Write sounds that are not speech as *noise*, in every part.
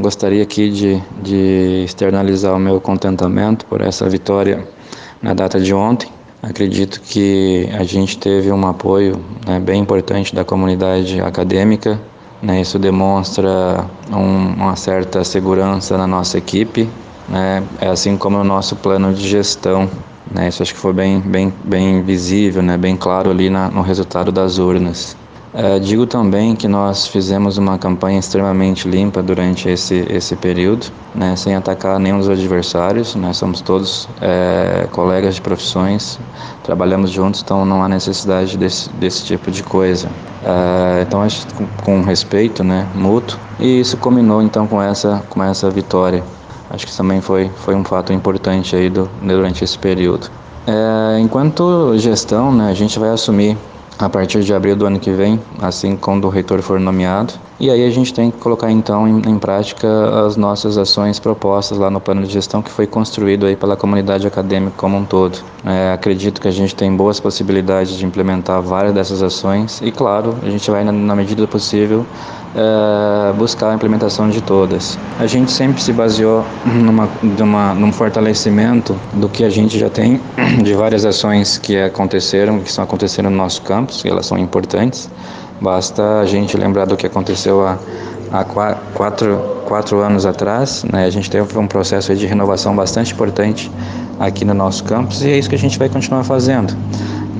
gostaria aqui de, de externalizar o meu contentamento por essa vitória na data de ontem. Acredito que a gente teve um apoio né, bem importante da comunidade acadêmica. Né, isso demonstra um, uma certa segurança na nossa equipe, né, assim como no nosso plano de gestão. Né, isso acho que foi bem, bem, bem visível, né, bem claro ali na, no resultado das urnas. É, digo também que nós fizemos uma campanha extremamente limpa durante esse, esse período, né, sem atacar nenhum dos adversários. Nós somos todos é, colegas de profissões, trabalhamos juntos, então não há necessidade desse, desse tipo de coisa. É, então, acho com, com respeito né, mútuo, e isso combinou então com essa, com essa vitória. Acho que também foi, foi um fato importante aí do, durante esse período. É, enquanto gestão, né, a gente vai assumir a partir de abril do ano que vem, assim quando o reitor for nomeado. E aí a gente tem que colocar então em, em, prática as nossas ações propostas lá no plano de gestão que foi construído aí pela comunidade acadêmica como um todo. É, acredito que a gente tem boas possibilidades de implementar várias dessas ações e claro, a gente vai na, na medida do possível é, buscar a implementação de todas. A gente sempre se baseou numa, numa, num fortalecimento do que a gente já tem, *clears throat* de várias ações que aconteceram, que estão acontecendo no nosso campus, e elas são importantes. Basta a gente lembrar do que aconteceu há, há quatro, quatro anos atrás. Né? A gente teve um processo de renovação bastante importante aqui no nosso campus e é isso que a gente vai continuar fazendo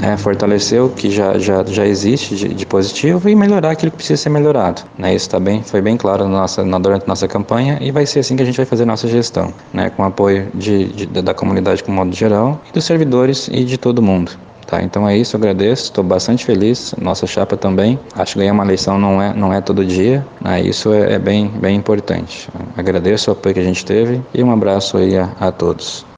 né, fortalecer o que já, já, já existe de, de, positivo e melhorar aquilo que precisa ser melhorado. Né, isso tá bem, foi bem claro na nossa, na, durante a nossa campanha e vai ser assim que a gente vai fazer nossa gestão, né, com apoio de, de, da comunidade como modo geral, dos servidores e de todo mundo. Tá, então é isso, eu agradeço, estou bastante feliz, nossa chapa também. Acho que ganhar uma eleição não é, não é todo dia, né, isso é, é bem, bem importante. Agradeço o apoio que a gente teve e um abraço aí a, a todos.